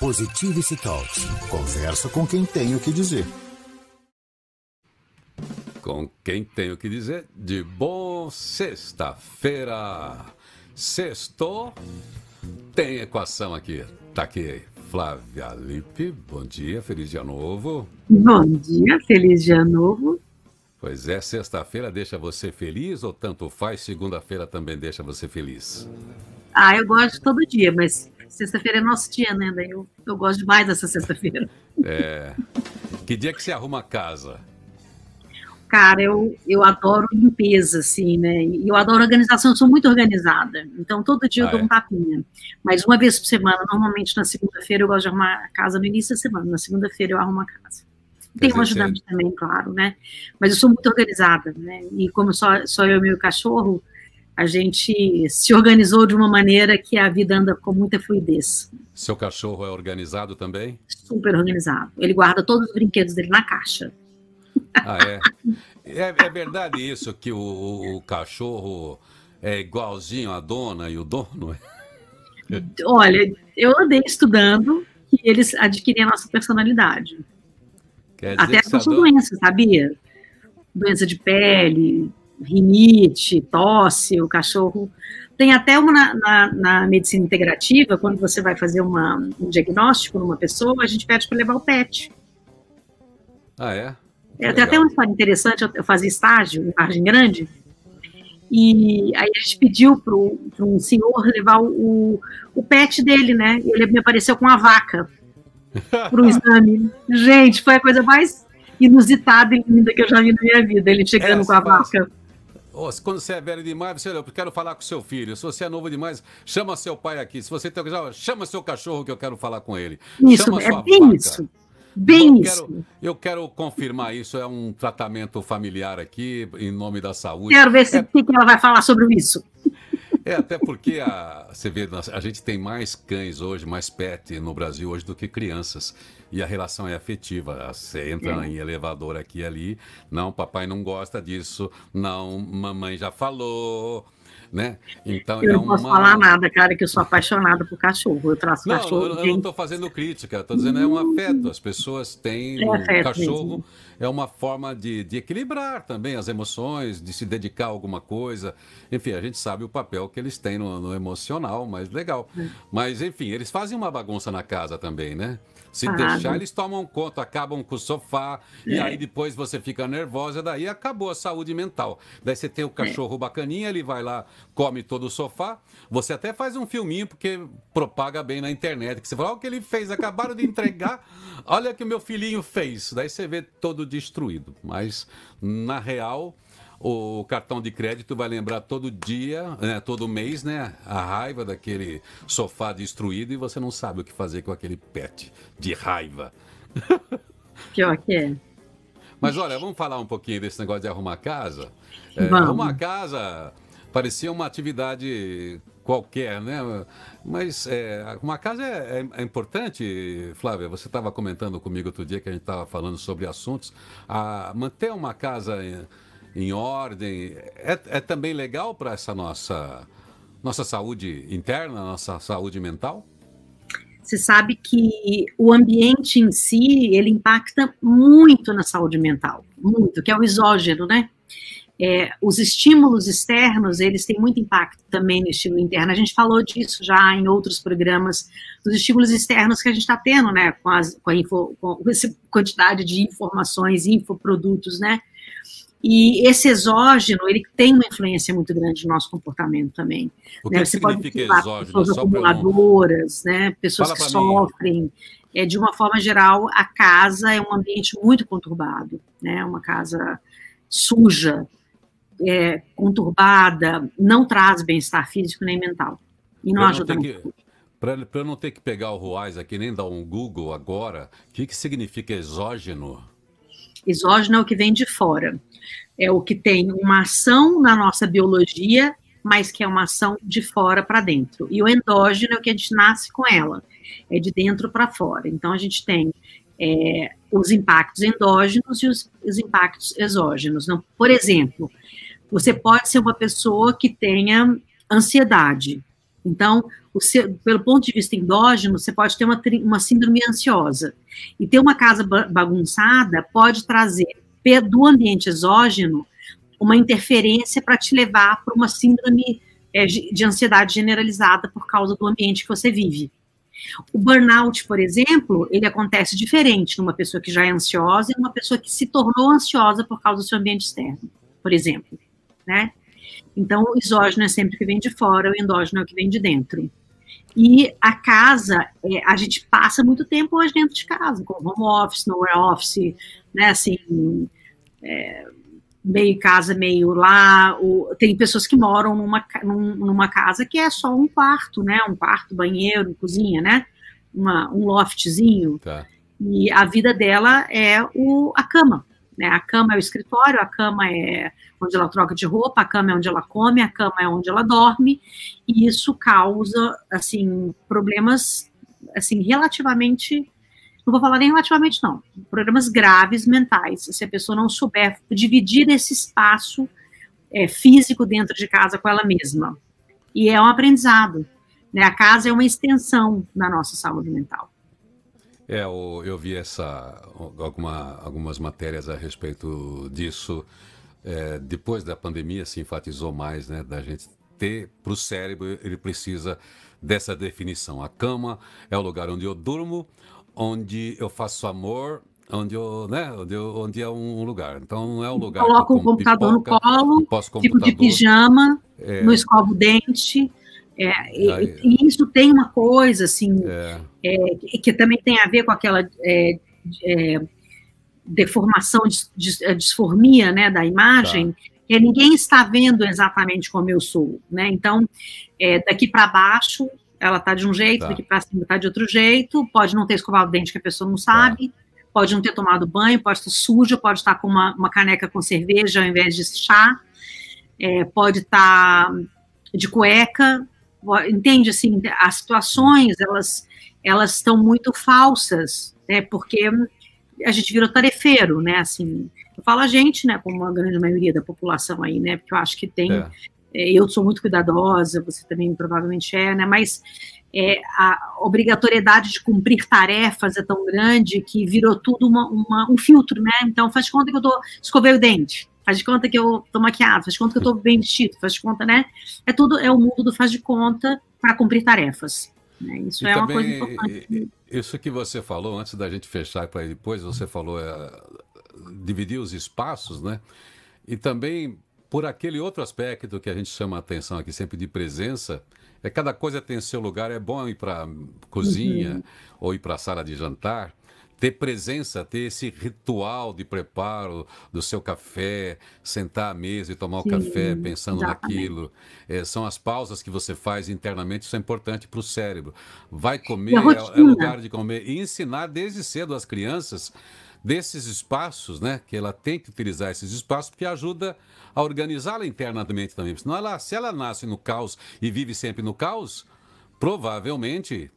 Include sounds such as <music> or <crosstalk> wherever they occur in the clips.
Positivity Talks. Conversa com quem tem o que dizer. Com quem tem o que dizer? De bom sexta-feira. Sextou. Tem equação aqui. Tá aqui. Flávia Lippe, bom dia, feliz dia novo. Bom dia, feliz dia novo. Pois é, sexta-feira deixa você feliz ou tanto faz, segunda-feira também deixa você feliz? Ah, eu gosto todo dia, mas sexta-feira é nosso dia, né? Eu, eu gosto demais dessa sexta-feira. É. Que dia que você arruma a casa? Cara, eu, eu adoro limpeza, assim, né? E eu adoro organização, eu sou muito organizada. Então, todo dia ah, eu dou é? um tapinha. Mas uma vez por semana, normalmente na segunda-feira, eu gosto de arrumar a casa no início da semana. Na segunda-feira, eu arrumo a casa. Tem um ajudante também, claro, né? Mas eu sou muito organizada, né? E como só, só eu e meu cachorro, a gente se organizou de uma maneira que a vida anda com muita fluidez. Seu cachorro é organizado também? Super organizado. Ele guarda todos os brinquedos dele na caixa. Ah, é? É, é verdade isso que o, o, cachorro é igualzinho à dona e o dono? Olha, eu andei estudando que eles adquirem a nossa personalidade. Até com adora... doenças, sabia? Doença de pele, rinite, tosse, o cachorro. Tem até uma na, na, na, medicina integrativa, quando você vai fazer uma, um diagnóstico numa pessoa, a gente pede para levar o PET. Ah, é? é tem até uma história interessante, eu, fazia estágio em Vargem Grande, e aí a gente pediu para um senhor levar o, o pet dele, né? E ele me apareceu com uma vaca <laughs> para o exame. Gente, foi a coisa mais inusitada e linda que eu já vi na minha vida, ele chegando é, com a vaca. Quando você é velho demais, você, eu quero falar com seu filho. Se você é novo demais, chama seu pai aqui. Se você tem chama seu cachorro que eu quero falar com ele. Isso, chama é bem vaca. isso. Bem eu isso. Quero, eu quero confirmar isso. É um tratamento familiar aqui, em nome da saúde. Quero ver se é... que ela vai falar sobre isso. É, até porque a, você vê, a gente tem mais cães hoje, mais pet no Brasil hoje do que crianças. E a relação é afetiva. Você entra é. em elevador aqui e ali. Não, papai não gosta disso. Não, mamãe já falou né? Então, eu é não posso uma... falar nada, cara, que eu sou apaixonada por cachorro. Eu traço não, cachorro. Eu, eu não estou fazendo crítica, estou dizendo é um afeto. As pessoas têm é um cachorro. Mesmo. É uma forma de, de equilibrar também as emoções, de se dedicar a alguma coisa. Enfim, a gente sabe o papel que eles têm no, no emocional, mas legal. É. Mas, enfim, eles fazem uma bagunça na casa também, né? Se deixar, eles tomam conta, acabam com o sofá, é. e aí depois você fica nervosa, daí acabou a saúde mental. Daí você tem o cachorro é. bacaninha, ele vai lá, come todo o sofá. Você até faz um filminho, porque propaga bem na internet, que você fala, olha o que ele fez, acabaram de entregar, <laughs> olha o que o meu filhinho fez. Daí você vê todo destruído. Mas, na real o cartão de crédito vai lembrar todo dia, né, todo mês, né, a raiva daquele sofá destruído e você não sabe o que fazer com aquele pet de raiva. <laughs> Pior que é. Mas olha, vamos falar um pouquinho desse negócio de arrumar casa. É, arrumar casa parecia uma atividade qualquer, né? Mas é, uma casa é, é, é, importante, Flávia. Você estava comentando comigo outro dia que a gente estava falando sobre assuntos. A manter uma casa em ordem. É, é também legal para essa nossa, nossa saúde interna, nossa saúde mental? Você sabe que o ambiente em si, ele impacta muito na saúde mental, muito, que é o exógeno, né? É, os estímulos externos, eles têm muito impacto também no estímulo interno. A gente falou disso já em outros programas, dos estímulos externos que a gente está tendo, né, com, as, com, a info, com essa quantidade de informações, infoprodutos, né, e esse exógeno, ele tem uma influência muito grande no nosso comportamento também. O que né? Você significa pode exógeno? Pessoas acumuladoras, né? pessoas Fala que sofrem. É, de uma forma geral, a casa é um ambiente muito conturbado, né? uma casa suja, é, conturbada, não traz bem-estar físico nem mental. E não ajuda muito. Para eu não ter que pegar o Ruais aqui, nem dar um Google agora, o que, que significa exógeno? Exógeno é o que vem de fora. É o que tem uma ação na nossa biologia, mas que é uma ação de fora para dentro. E o endógeno é o que a gente nasce com ela, é de dentro para fora. Então a gente tem é, os impactos endógenos e os, os impactos exógenos. Então, por exemplo, você pode ser uma pessoa que tenha ansiedade. Então, seu, pelo ponto de vista endógeno, você pode ter uma, uma síndrome ansiosa. E ter uma casa bagunçada pode trazer do ambiente exógeno uma interferência para te levar para uma síndrome é, de ansiedade generalizada por causa do ambiente que você vive. O burnout, por exemplo, ele acontece diferente numa pessoa que já é ansiosa e numa pessoa que se tornou ansiosa por causa do seu ambiente externo, por exemplo, né? Então, o exógeno é sempre o que vem de fora, o endógeno é o que vem de dentro. E a casa, é, a gente passa muito tempo hoje dentro de casa, com home office, nowhere office, né, assim, é, meio casa, meio lá. O, tem pessoas que moram numa, num, numa casa que é só um quarto, né, um quarto, banheiro, cozinha, né, uma, um loftzinho. Tá. E a vida dela é o, a cama, né, a cama é o escritório, a cama é onde ela troca de roupa, a cama é onde ela come, a cama é onde ela dorme, e isso causa, assim, problemas, assim, relativamente, não vou falar nem relativamente não, problemas graves mentais, se a pessoa não souber dividir esse espaço é, físico dentro de casa com ela mesma. E é um aprendizado, né? A casa é uma extensão da nossa saúde mental. É, eu, eu vi essa, alguma, algumas matérias a respeito disso, é, depois da pandemia se enfatizou mais, né, da gente ter para o cérebro, ele precisa dessa definição. A cama é o lugar onde eu durmo, onde eu faço amor, onde eu, né, onde, eu, onde é um lugar. Então não é um lugar. Coloco o computador pipoca, no colo, fico de pijama, é... no escovo dente. É, e, e, isso tem uma coisa assim é. É, que também tem a ver com aquela é, é, deformação, eh, disformia né, da imagem, tá. é, ninguém está vendo exatamente como eu sou. Né? Então, daqui para baixo, ela está de um jeito, tá. daqui para cima está de outro jeito, pode não ter escovado o dente que a pessoa não sabe, tá. pode não ter tomado banho, pode estar suja, pode estar com uma, uma caneca com cerveja ao invés de chá, é, pode estar de cueca, entende? Assim, as situações, elas elas estão muito falsas, né? Porque a gente virou tarefeiro, né? Assim, eu falo a gente, né? Como a grande maioria da população aí, né? Porque eu acho que tem. É. é eu sou muito cuidadosa, você também provavelmente é, né? Mas é, a obrigatoriedade de cumprir tarefas é tão grande que virou tudo uma, uma, um filtro, né? Então faz conta que eu tô escovei o dente, faz de conta que eu tô maquiado, faz de conta que eu tô bem vestido, faz de conta, né? É tudo é o mundo do faz de conta para cumprir tarefas. Né? Isso e é também, uma coisa importante. Isso que você falou, antes da gente fechar para depois, você falou é, dividir os espaços, né? E também por aquele outro aspecto que a gente chama a atenção aqui sempre de presença, é cada coisa tem seu lugar, é bom ir para cozinha uhum. ou ir para a sala de jantar, ter presença, ter esse ritual de preparo do seu café, sentar à mesa e tomar Sim, o café pensando exatamente. naquilo. É, são as pausas que você faz internamente, isso é importante para o cérebro. Vai comer, é, é lugar de comer. E ensinar desde cedo as crianças desses espaços, né? Que ela tem que utilizar esses espaços, porque ajuda a organizá-la internamente também. Senão ela, se ela nasce no caos e vive sempre no caos, provavelmente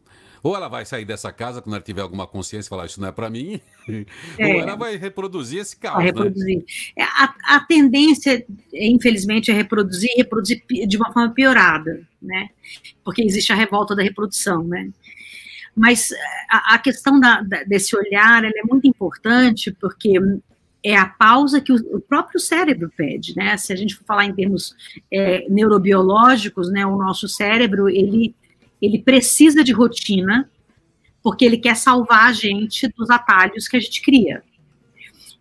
ou ela vai sair dessa casa quando ela tiver alguma consciência e falar isso não é para mim, <laughs> é. ou ela vai reproduzir esse caos. Vai né? reproduzir. Né? A, a, tendência, infelizmente, é reproduzir e reproduzir de uma forma piorada, né? Porque existe a revolta da reprodução, né? Mas a, a questão da, da, desse olhar é muito importante porque é a pausa que o, o, próprio cérebro pede, né? Se a gente for falar em termos é, neurobiológicos, né, o nosso cérebro ele ele precisa de rotina, porque ele quer salvar a gente dos atalhos que a gente cria.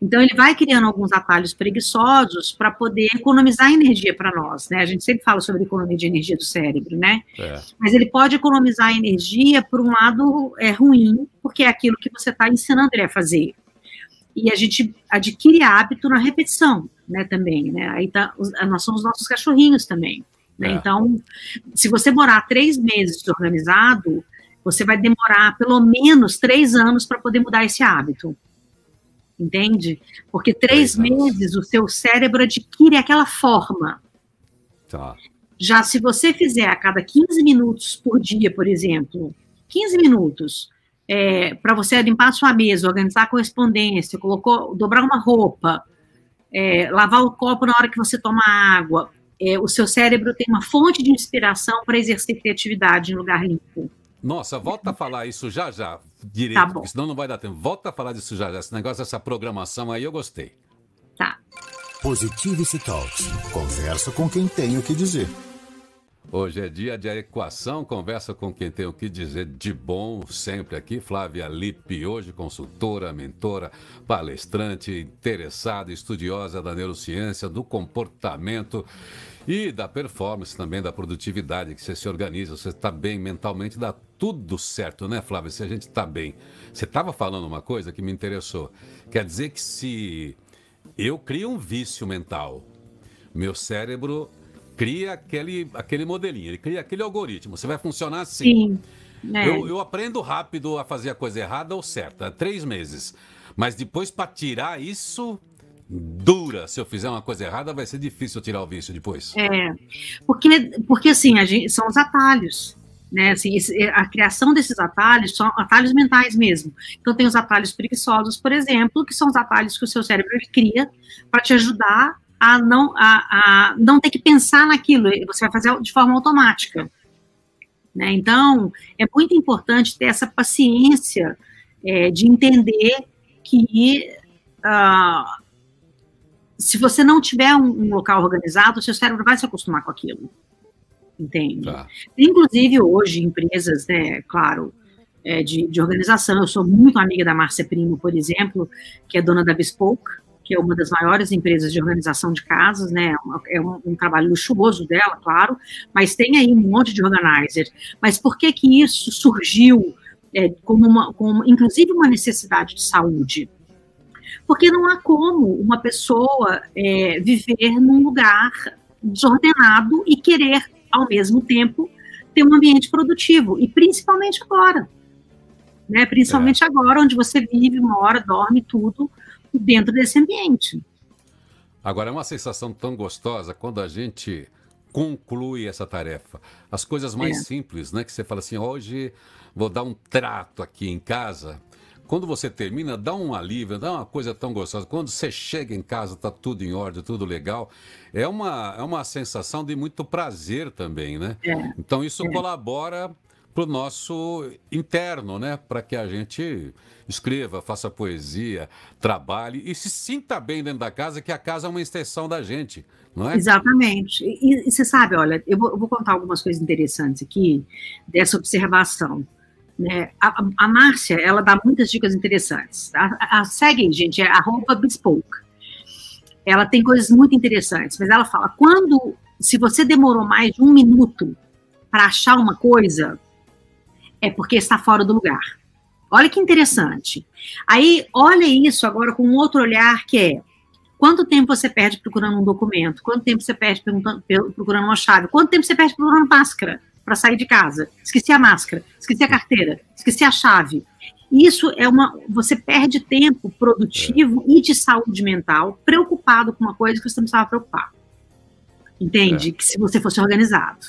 Então, ele vai criando alguns atalhos preguiçosos para poder economizar energia para nós, né? A gente sempre fala sobre economia de energia do cérebro, né? É. Mas ele pode economizar energia por um lado é, ruim, porque é aquilo que você está ensinando ele a fazer. E a gente adquire hábito na repetição, né? Também, né? Aí tá, nós somos nossos cachorrinhos também. Né? É. Então, se você morar três meses desorganizado, você vai demorar pelo menos três anos para poder mudar esse hábito. Entende? Porque três, três meses o seu cérebro adquire aquela forma. Tá. Já se você fizer a cada 15 minutos por dia, por exemplo, 15 minutos, é, para você limpar a sua mesa, organizar a correspondência, colocou, dobrar uma roupa, é, lavar o copo na hora que você toma água, é, o seu cérebro tem uma fonte de inspiração para exercer criatividade em lugar limpo. Nossa, volta a falar isso já já, direito, tá porque senão não vai dar tempo. Volta a falar disso já já, esse negócio dessa programação aí eu gostei. Tá. Positivity Talks. Conversa com quem tem o que dizer. Hoje é dia de equação, conversa com quem tem o que dizer de bom sempre aqui. Flávia Lippe, hoje consultora, mentora, palestrante, interessada, estudiosa da neurociência, do comportamento e da performance também, da produtividade, que você se organiza, você está bem mentalmente, dá tudo certo, né, Flávia? Se a gente está bem. Você estava falando uma coisa que me interessou. Quer dizer que se eu crio um vício mental, meu cérebro cria aquele, aquele modelinho, ele cria aquele algoritmo. Você vai funcionar assim. Sim. É. Eu, eu, aprendo rápido a fazer a coisa errada ou certa, três meses. Mas depois, para tirar isso, dura. Se eu fizer uma coisa errada, vai ser difícil tirar o vício depois. É, porque, porque assim, a gente, são os atalhos. Né, assim, a criação desses atalhos são atalhos mentais mesmo. Então, tem os atalhos preguiçosos, por exemplo, que são os atalhos que o seu cérebro cria para te ajudar a não, a, a não ter que pensar naquilo, você vai fazer de forma automática. Né? Então, é muito importante ter essa paciência é, de entender que uh, se você não tiver um, um, local organizado, o seu cérebro vai se acostumar com aquilo. Entende? Tá. Inclusive, hoje, empresas, né, claro, é, de, de organização, eu sou muito amiga da Márcia Primo, por exemplo, que é dona da Bespoke, que é uma das maiores empresas de organização de casas, né? É um, um, trabalho luxuoso dela, claro, mas tem aí um monte de organizer. Mas por que que isso surgiu é, como uma, como, inclusive uma necessidade de saúde? Porque não há como uma pessoa é, viver num lugar desordenado e querer, ao mesmo tempo, ter um ambiente produtivo, e principalmente agora. Né? Principalmente é. agora, onde você vive, mora, dorme, tudo dentro desse ambiente. Agora, é uma sensação tão gostosa quando a gente conclui essa tarefa. As coisas mais é. simples, né? Que você fala assim, hoje vou dar um trato aqui em casa. Quando você termina, dá um alívio, dá uma coisa tão gostosa. Quando você chega em casa, tá tudo em ordem, tudo legal. É uma, é uma sensação de muito prazer também, né? É. Então isso é. colabora para o nosso interno, né? Para que a gente escreva, faça poesia, trabalhe e se sinta bem dentro da casa, que a casa é uma extensão da gente, não é? Exatamente. E, e você sabe, olha, eu vou, eu vou, contar algumas coisas interessantes aqui dessa observação. Né? A, a Márcia, ela dá muitas dicas interessantes. A, a segue, gente, é arroba bespoke. Ela tem coisas muito interessantes, mas ela fala, quando, se você demorou mais de um minuto para achar uma coisa, é porque está fora do lugar. Olha que interessante. Aí, olha isso agora com um outro olhar que é quanto tempo você perde procurando um documento? Quanto tempo você perde procurando uma chave? Quanto tempo você perde procurando máscara para sair de casa? Esqueci a máscara, esqueci a carteira, esqueci a chave. Isso é uma. Você perde tempo produtivo é. e de saúde mental preocupado com uma coisa que você não precisava preocupar. Entende? É. Que se você fosse organizado.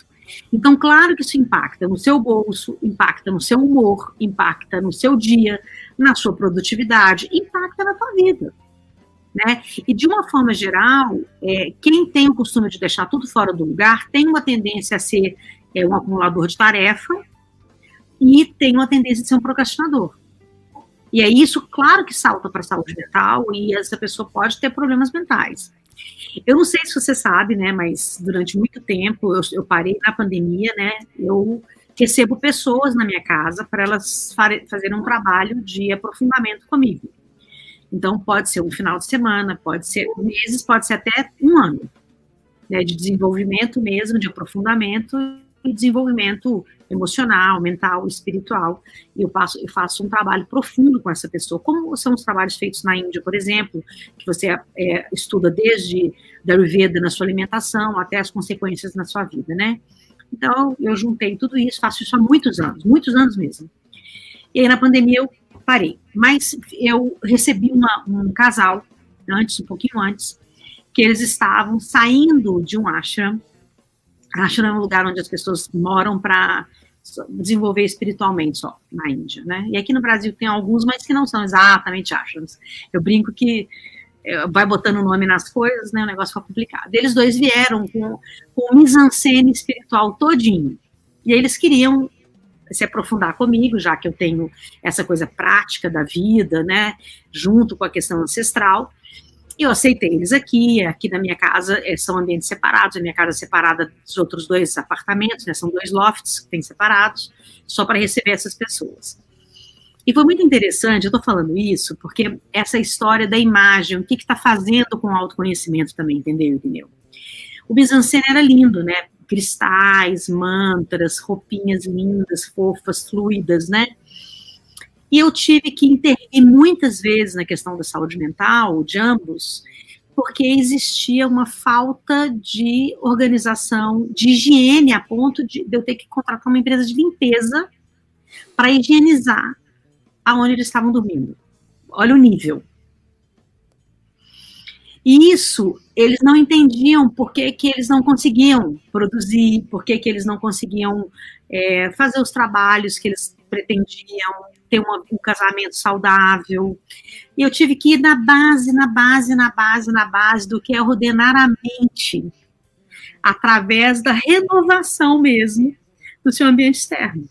Então, claro que isso impacta no seu bolso, impacta no seu humor, impacta no seu dia, na sua produtividade, impacta na tua vida. Né? E de uma forma geral, é, quem tem o costume de deixar tudo fora do lugar tem uma tendência a ser é, um acumulador de tarefa e tem uma tendência de ser um procrastinador. E é isso, claro que salta para a saúde mental e essa pessoa pode ter problemas mentais. Eu não sei se você sabe, né, mas durante muito tempo, eu, eu parei na pandemia, né, eu recebo pessoas na minha casa para elas fazerem um trabalho de aprofundamento comigo. Então, pode ser um final de semana, pode ser meses, pode ser até um ano, né, de desenvolvimento mesmo, de aprofundamento desenvolvimento emocional, mental, espiritual. E eu, eu faço um trabalho profundo com essa pessoa, como são os trabalhos feitos na Índia, por exemplo, que você é, estuda desde da Ayurveda na sua alimentação até as consequências na sua vida, né? Então, eu juntei tudo isso, faço isso há muitos anos, muitos anos mesmo. E aí, na pandemia, eu parei. Mas eu recebi uma, um casal, antes, um pouquinho antes, que eles estavam saindo de um ashram. Ashram é um lugar onde as pessoas moram para desenvolver espiritualmente só na Índia, né? E aqui no Brasil tem alguns, mas que não são exatamente ashrams. Eu brinco que é, vai botando nome nas coisas, né? O negócio fica complicado. Eles dois vieram com, com o mise-en-scène espiritual todinho. E eles queriam se aprofundar comigo, já que eu tenho essa coisa prática da vida, né? Junto com a questão ancestral. Eu aceitei eles aqui, aqui na minha casa é, são ambientes separados, a minha casa é separada dos outros dois apartamentos, né, são dois lofts que tem separados, só para receber essas pessoas. E foi muito interessante, eu estou falando isso, porque essa história da imagem, o que está fazendo com o autoconhecimento também, entendeu? entendeu? O Bizancene era lindo, né? Cristais, mantras, roupinhas lindas, fofas, fluidas, né? E eu tive que intervir muitas vezes na questão da saúde mental, de ambos, porque existia uma falta de organização, de higiene, a ponto de eu ter que contratar uma empresa de limpeza para higienizar aonde eles estavam dormindo. Olha o nível. E isso, eles não entendiam por que, que eles não conseguiam produzir, por que, que eles não conseguiam é, fazer os trabalhos que eles pretendiam, ter uma, um casamento saudável. E eu tive que ir na base, na base, na base, na base do que é ordenar a mente, através da renovação mesmo do seu ambiente externo.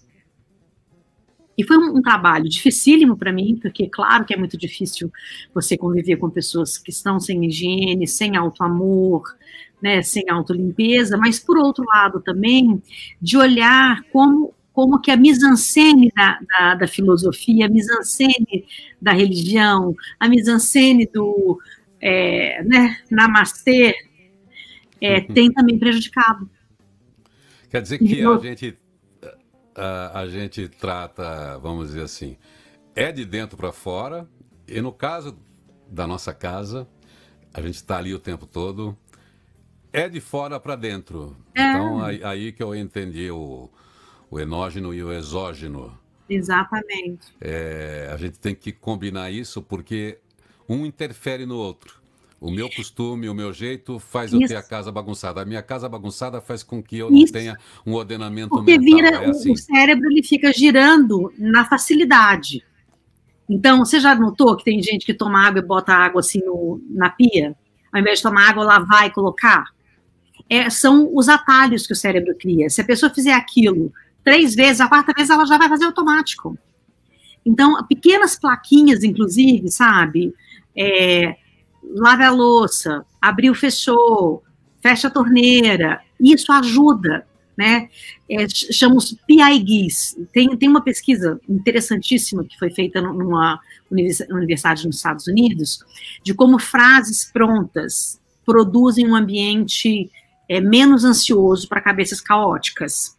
E foi um, um trabalho dificílimo para mim, porque, claro, que é muito difícil você conviver com pessoas que estão sem higiene, sem auto-amor, né, sem autolimpeza, mas, por outro lado, também, de olhar como como que a mise-en-scène da, da, da, filosofia, a mise-en-scène da religião, a mise-en-scène do é, né, namastê, é, uhum. tem também prejudicado. Quer dizer que a gente, a, a gente trata, vamos dizer assim, é de dentro para fora, e no caso da nossa casa, a gente está ali o tempo todo, é de fora para dentro. É. Então, aí, aí que eu entendi o, o enógeno e o exógeno. Exatamente. É, a gente tem que combinar isso porque um interfere no outro. O meu costume, o meu jeito faz isso. eu ter a casa bagunçada. A minha casa bagunçada faz com que eu não isso. tenha um ordenamento Porque mental. vira, é assim. o cérebro ele fica girando na facilidade. Então, você já notou que tem gente que toma água e bota água assim no, na pia? Ao invés de tomar água, lavar e colocar? É, são os atalhos que o cérebro cria. Se a pessoa fizer aquilo três vezes, a quarta vez ela já vai fazer automático. Então, pequenas plaquinhas, inclusive, sabe? É, lave a louça, abriu, fechou, fecha a torneira, isso ajuda, né? É, chama os PIGs. Tem, tem uma pesquisa interessantíssima que foi feita numa universidade nos Estados Unidos, de como frases prontas produzem um ambiente é, menos ansioso para cabeças caóticas.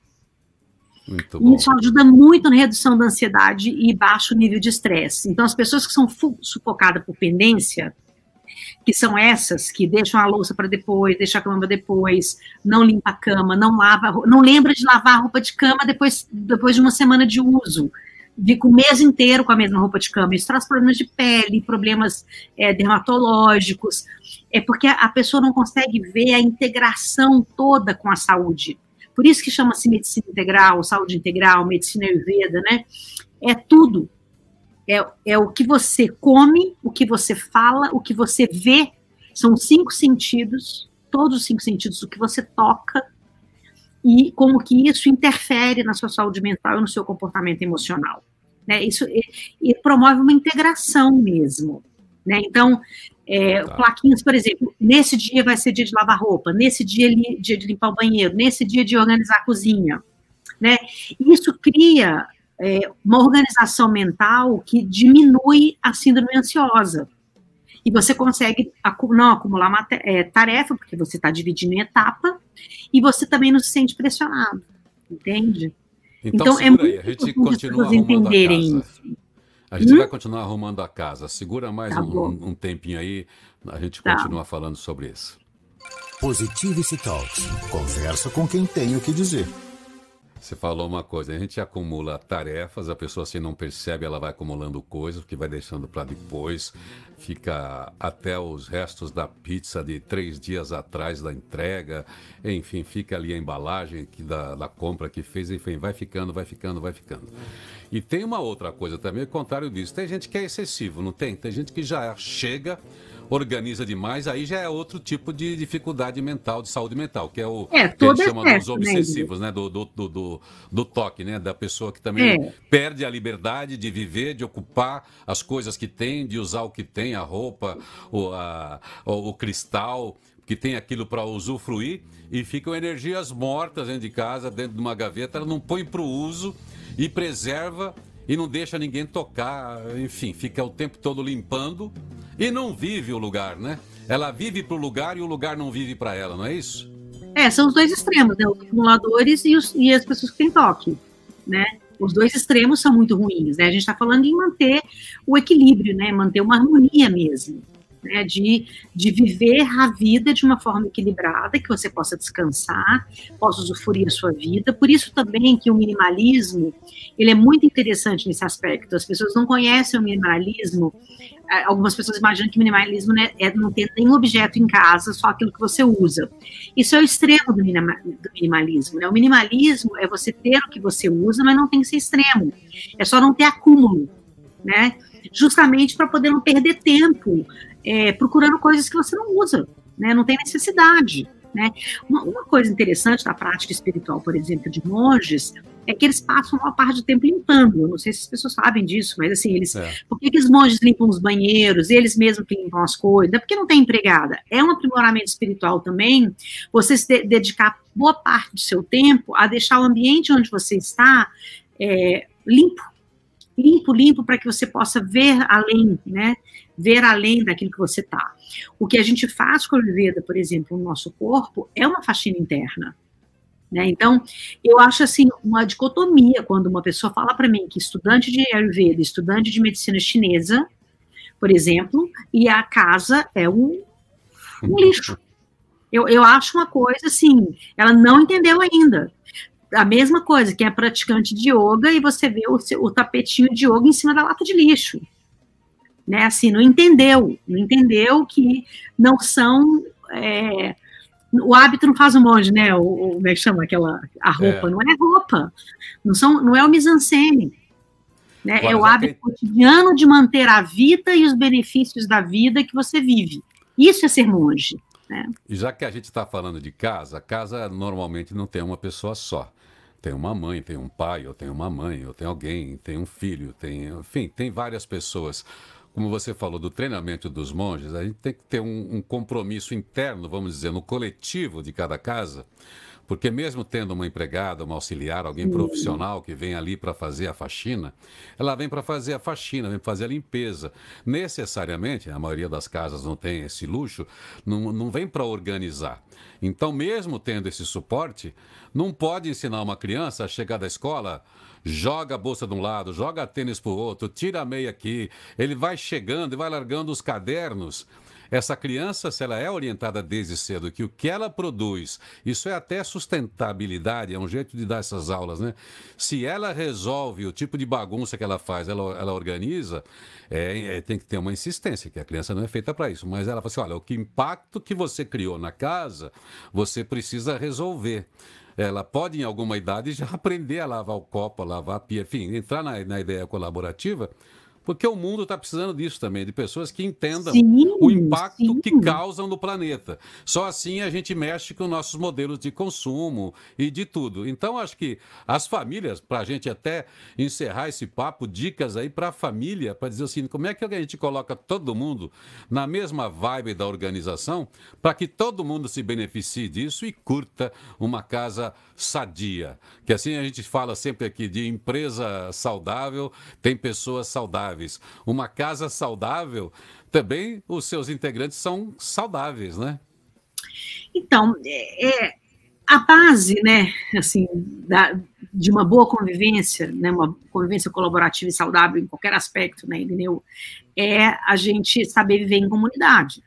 Isso ajuda muito na redução da ansiedade e baixo nível de estresse. Então, as pessoas que são sufocadas por pendência, que são essas que deixam a louça para depois, deixam a cama depois, não limpa a cama, não lava, não lembra de lavar a roupa de cama depois, depois de uma semana de uso, fica o mês inteiro com a mesma roupa de cama. Isso traz problemas de pele, problemas é, dermatológicos, é porque a pessoa não consegue ver a integração toda com a saúde. Por isso que chama-se medicina integral, saúde integral, medicina ayurveda, né? É tudo. É, é o que você come, o que você fala, o que você vê. São cinco sentidos, todos os cinco sentidos, o que você toca e como que isso interfere na sua saúde mental e no seu comportamento emocional. Né? Isso e, e promove uma integração mesmo. Né? Então, é, tá. Plaquinhas, por exemplo, nesse dia vai ser dia de lavar roupa, nesse dia, dia de limpar o banheiro, nesse dia de organizar a cozinha. Né? Isso cria é, uma organização mental que diminui a síndrome ansiosa. E você consegue não acumular uma é, tarefa, porque você está dividindo em etapa, e você também não se sente pressionado, entende? Então, então é muito aí, a gente continua entenderem isso. A gente hum? vai continuar arrumando a casa. Segura mais tá um, um, tempinho aí, a gente tá. continua falando sobre isso. Positivity Talks. Conversa com quem tem o que dizer. Você falou uma coisa, a gente acumula tarefas, a pessoa assim não percebe, ela vai acumulando coisas, que vai deixando para depois, fica até os restos da pizza de três dias atrás da entrega, enfim, fica ali a embalagem que da, da compra que fez, enfim, vai ficando, vai ficando, vai ficando. E tem uma outra coisa também, o contrário disso, tem gente que é excessivo, não tem? Tem gente que já chega organiza demais, aí já é outro tipo de dificuldade mental, de saúde mental, que é o é, que a gente chama dos né, obsessivos, né? Do, do, do, do, toque, né? Da pessoa que também é. perde a liberdade de viver, de ocupar as coisas que tem, de usar o que tem, a roupa, o, a, o, o cristal, que tem aquilo para usufruir, e ficam energias mortas dentro de casa, dentro de uma gaveta, ela não põe para o uso e preserva e não deixa ninguém tocar, enfim, fica o tempo todo limpando e não vive o lugar, né? Ela vive para o lugar e o lugar não vive para ela, não é isso? É, são os dois extremos, né? Os acumuladores e, os, e as pessoas que têm toque, né? Os dois extremos são muito ruins, né? A gente está falando em manter o equilíbrio, né? Manter uma harmonia mesmo né, de, de viver a vida de uma forma equilibrada, que você possa descansar, possa usufruir a sua vida. Por isso também que o minimalismo, ele é muito interessante nesse aspecto. As pessoas não conhecem o minimalismo, é, algumas pessoas imaginam que minimalismo né, é não ter nenhum objeto em casa, só aquilo que você usa. Isso é o extremo do, minima, do minimalismo. Né? O minimalismo é você ter o que você usa, mas não tem que ser extremo. É só não ter acúmulo, né? Justamente para poder não perder tempo é, procurando coisas que você não usa, né? Não tem necessidade. Né? Uma, uma, coisa interessante da prática espiritual, por exemplo, de monges, é que eles passam uma parte do tempo limpando. Eu não sei se as pessoas sabem disso, mas assim, eles. É. Por que, que os monges limpam os banheiros, eles mesmos que limpam as coisas? É porque não tem empregada. É um aprimoramento espiritual também, você se de dedicar boa parte do seu tempo a deixar o ambiente onde você está é, limpo. Limpo, limpo, para que você possa ver além, né? Ver além daquilo que você está. O que a gente faz com a Ayurveda, por exemplo, no nosso corpo, é uma faxina interna. Né? Então, eu acho assim uma dicotomia quando uma pessoa fala para mim que estudante de Ayurveda, estudante de medicina chinesa, por exemplo, e a casa é um, um lixo. Eu, eu acho uma coisa assim, ela não entendeu ainda. A mesma coisa que é praticante de yoga e você vê o, o tapetinho de yoga em cima da lata de lixo né? Assim, não entendeu, não entendeu que não são. É, o hábito não faz o monge, né? O, o, como é que chama aquela a roupa? É. Não é roupa, não são, não é o mise-en-scène. Né? é o hábito que... cotidiano de manter a vida e os benefícios da vida que você vive. Isso é ser monge. Né? E já que a gente está falando de casa, casa normalmente não tem uma pessoa só. Tem uma mãe, tem um pai, ou tem uma mãe, ou tem alguém, tem um filho, tem, enfim, tem várias pessoas como você falou, do treinamento dos monges, a gente tem que ter um, um, compromisso interno, vamos dizer, no coletivo de cada casa, porque mesmo tendo uma empregada, uma auxiliar, alguém profissional que vem ali para fazer a faxina, ela vem para fazer a faxina, vem para fazer a limpeza. Necessariamente, a maioria das casas não tem esse luxo, não, não vem para organizar. Então, mesmo tendo esse suporte, não pode ensinar uma criança a chegar da escola joga a bolsa de um lado, joga tênis para o outro, tira a meia aqui. Ele vai chegando e vai largando os cadernos. Essa criança, se ela é orientada desde cedo que o que ela produz, isso é até sustentabilidade, é um jeito de dar essas aulas, né? Se ela resolve o tipo de bagunça que ela faz, ela, ela organiza, é, é, tem que ter uma insistência, que a criança não é feita para isso. Mas ela fala assim: olha, o que impacto que você criou na casa, você precisa resolver ela pode, em alguma idade, já aprender a lavar o copo, a lavar a pia, enfim, entrar na, na ideia colaborativa, porque o mundo está precisando disso também, de pessoas que entendam sim, o impacto sim. que causam no planeta. Só assim a gente mexe com nossos modelos de consumo e de tudo. Então, acho que as famílias, para a gente até encerrar esse papo, dicas aí para a família, para dizer assim, como é que a gente coloca todo mundo na mesma vibe da organização, para que todo mundo se beneficie disso e curta uma casa sadia. Que assim a gente fala sempre aqui de empresa saudável, tem pessoas saudáveis. Uma casa saudável, também os seus integrantes são saudáveis, né? Então, é, é a base, né, assim, da, de uma boa convivência, né, uma convivência colaborativa e saudável em qualquer aspecto, né, entendeu? É a gente saber viver em comunidade.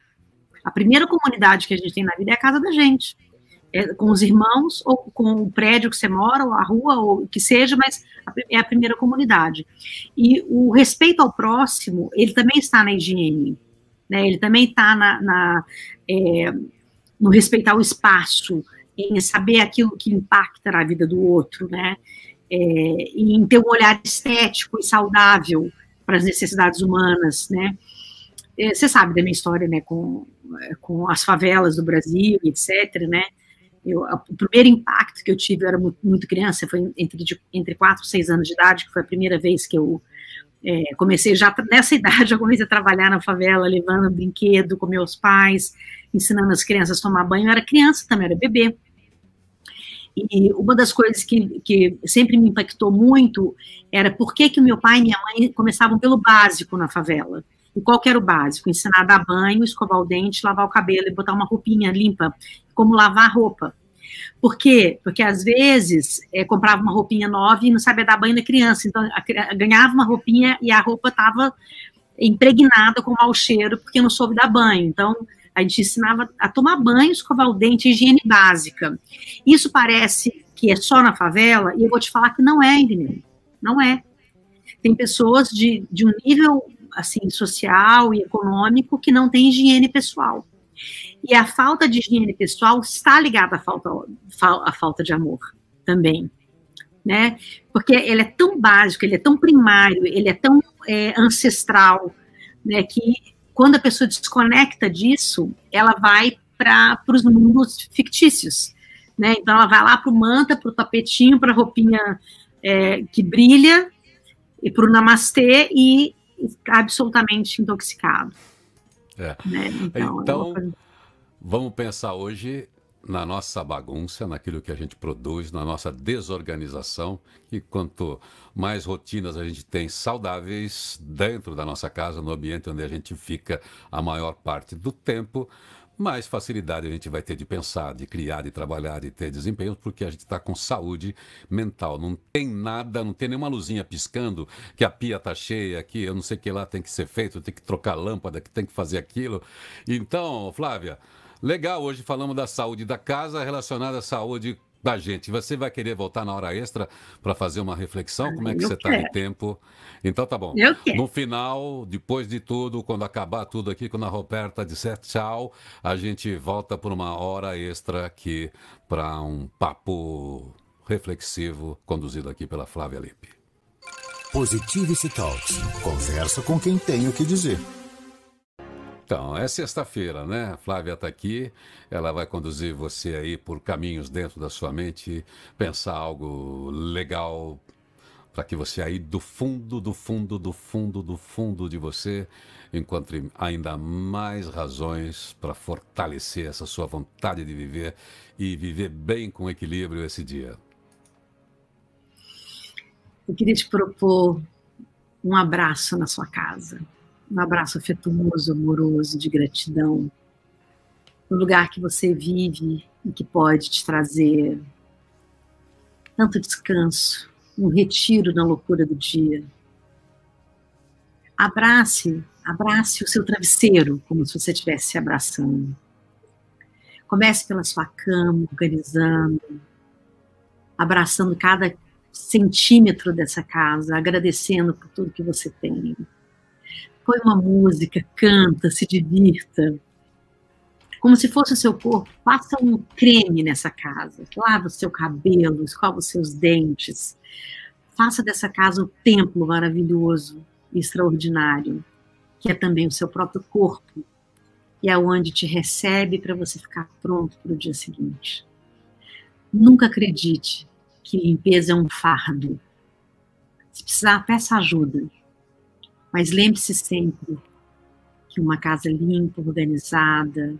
A primeira comunidade que a gente tem na vida é a casa da gente com os irmãos, ou com o prédio que você mora, ou a rua, ou o que seja, mas é a primeira comunidade. E o respeito ao próximo, ele também está na higiene, né? ele também está na, na é, no respeitar o espaço, em saber aquilo que impacta na vida do outro, né? É, em ter um olhar estético e saudável para as necessidades humanas, né? é, você sabe da minha história, né, com, é, com as favelas do Brasil, etc., né, eu, o primeiro impacto que eu tive, eu era muito, criança, foi entre, de, entre 4 e 6 anos de idade, que foi a primeira vez que eu é, comecei já nessa <laughs> idade, eu comecei a trabalhar na favela, levando brinquedo com meus pais, ensinando as crianças a tomar banho. Eu era criança também, era bebê. E uma das coisas que, que sempre me impactou muito era por que, que o meu pai e minha mãe começavam pelo básico na favela. E qual que era o básico? Ensinar a dar banho, escovar o dente, lavar o cabelo e botar uma roupinha limpa, como lavar roupa. Por quê? Porque às vezes é, comprava uma roupinha nova e não sabia dar banho na criança, então a, ganhava uma roupinha e a roupa estava impregnada com mau cheiro porque não soube dar banho. Então a gente ensinava a tomar banho, escovar o dente, higiene básica. Isso parece que é só na favela e eu vou te falar que não é, Irineu. Não é. Tem pessoas de, de um nível assim social e econômico que não tem higiene pessoal. E a falta de higiene pessoal está ligada à falta, à falta de amor também, né? Porque ele é tão básico, ele é tão primário, ele é tão é, ancestral, né? Que quando a pessoa desconecta disso, ela vai para os mundos fictícios, né? Então ela vai lá para o manta, para o tapetinho, para a roupinha é, que brilha, e para o namastê e absolutamente intoxicado. É. Né? Então, então é vamos pensar hoje na nossa bagunça, naquilo que a gente produz, na nossa desorganização. E quanto mais rotinas a gente tem saudáveis dentro da nossa casa, no ambiente onde a gente fica a maior parte do tempo, mais facilidade a gente vai ter de pensar, de criar, de trabalhar, de ter desempenho, porque a gente está com saúde mental. Não tem nada, não tem nenhuma luzinha piscando, que a pia está cheia, que eu não sei o que lá tem que ser feito, tem que trocar lâmpada, que tem que fazer aquilo. Então, Flávia, legal, hoje falamos da saúde da casa relacionada à saúde da gente. Você vai querer voltar na hora extra para fazer uma reflexão? Como é que eu você está de tempo? Então tá bom. No final, depois de tudo, quando acabar tudo aqui, quando a Roberta disser tchau, a gente volta por uma hora extra aqui para um papo reflexivo conduzido aqui pela Flávia Lippe. Positivity Talks. Conversa com quem tem o que dizer. Então, é sexta-feira, né? A Flávia está aqui, ela vai conduzir você aí por caminhos dentro da sua mente, pensar algo legal para que você aí do fundo, do fundo, do fundo, do fundo de você encontre ainda mais razões para fortalecer essa sua vontade de viver e viver bem com equilíbrio esse dia. Eu queria te propor um abraço na sua casa um abraço afetuoso, amoroso, de gratidão, no lugar que você vive e que pode te trazer tanto descanso, um retiro na loucura do dia. Abrace, abrace o seu travesseiro, como se você estivesse se abraçando. Comece pela sua cama, organizando, abraçando cada centímetro dessa casa, agradecendo por tudo que você tem põe uma música, canta, se divirta. Como se fosse o seu corpo, passa um creme nessa casa, lava o seu cabelo, escova os seus dentes. Faça dessa casa um templo maravilhoso e extraordinário, que é também o seu próprio corpo, e é onde te recebe para você ficar pronto para o dia seguinte. Nunca acredite que limpeza é um fardo. Se precisar, peça ajuda. Mas lembre-se sempre que uma casa limpa, organizada,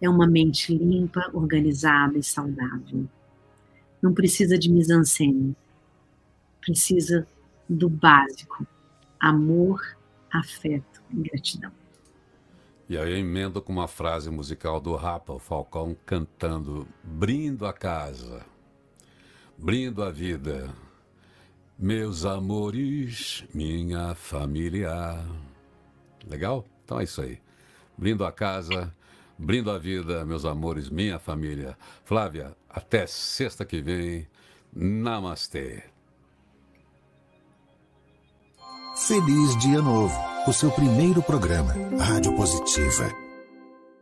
é uma mente limpa, organizada e saudável. Não precisa de mise-en-scène. Precisa do básico: amor, afeto e gratidão. E aí eu emendo com uma frase musical do Rapa, o Falcão, cantando: Brindo a casa, brindo a vida, meus amores, minha família. Legal? Então é isso aí. Brindo a casa, brindo a vida, meus amores, minha família. Flávia, até sexta que vem. Namastê. Feliz Dia Novo, o seu primeiro programa, Rádio Positiva.